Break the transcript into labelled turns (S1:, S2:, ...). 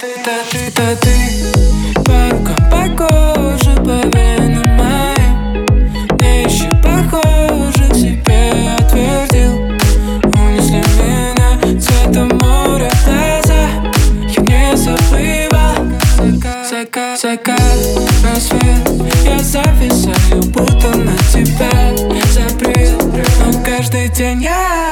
S1: ты,
S2: да ты, да ты. закат, закат Рассвет, я зависаю, будто на тебя Запрет, но каждый день я